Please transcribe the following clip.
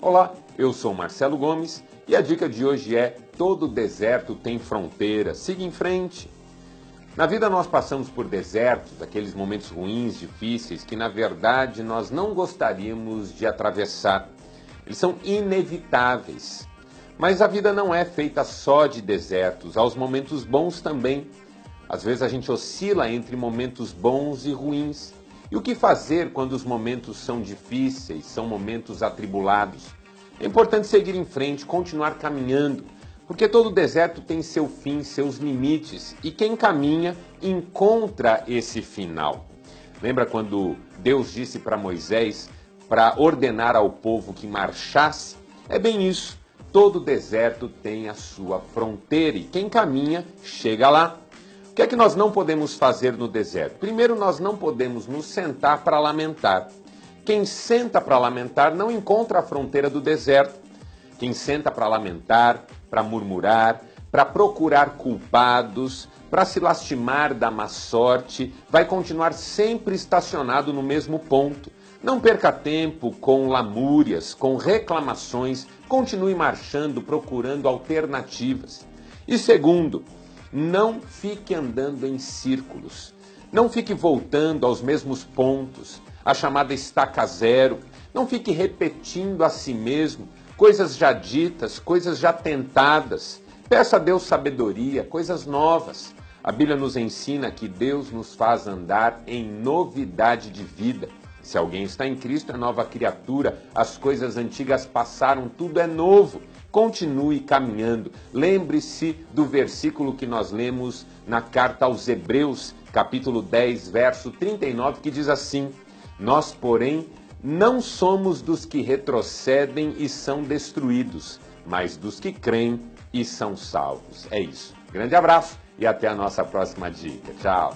Olá, eu sou Marcelo Gomes e a dica de hoje é: todo deserto tem fronteira, siga em frente. Na vida nós passamos por desertos, aqueles momentos ruins, difíceis, que na verdade nós não gostaríamos de atravessar. Eles são inevitáveis. Mas a vida não é feita só de desertos, há os momentos bons também. Às vezes a gente oscila entre momentos bons e ruins. E o que fazer quando os momentos são difíceis, são momentos atribulados? É importante seguir em frente, continuar caminhando, porque todo deserto tem seu fim, seus limites, e quem caminha encontra esse final. Lembra quando Deus disse para Moisés para ordenar ao povo que marchasse? É bem isso. Todo deserto tem a sua fronteira e quem caminha chega lá que é que nós não podemos fazer no deserto? Primeiro, nós não podemos nos sentar para lamentar. Quem senta para lamentar não encontra a fronteira do deserto. Quem senta para lamentar, para murmurar, para procurar culpados, para se lastimar da má sorte, vai continuar sempre estacionado no mesmo ponto. Não perca tempo com lamúrias, com reclamações, continue marchando, procurando alternativas. E segundo, não fique andando em círculos. Não fique voltando aos mesmos pontos, a chamada estaca zero. Não fique repetindo a si mesmo coisas já ditas, coisas já tentadas. Peça a Deus sabedoria, coisas novas. A Bíblia nos ensina que Deus nos faz andar em novidade de vida. Se alguém está em Cristo, é nova criatura, as coisas antigas passaram, tudo é novo continue caminhando. Lembre-se do versículo que nós lemos na carta aos Hebreus, capítulo 10, verso 39, que diz assim: Nós, porém, não somos dos que retrocedem e são destruídos, mas dos que creem e são salvos. É isso. Grande abraço e até a nossa próxima dica. Tchau.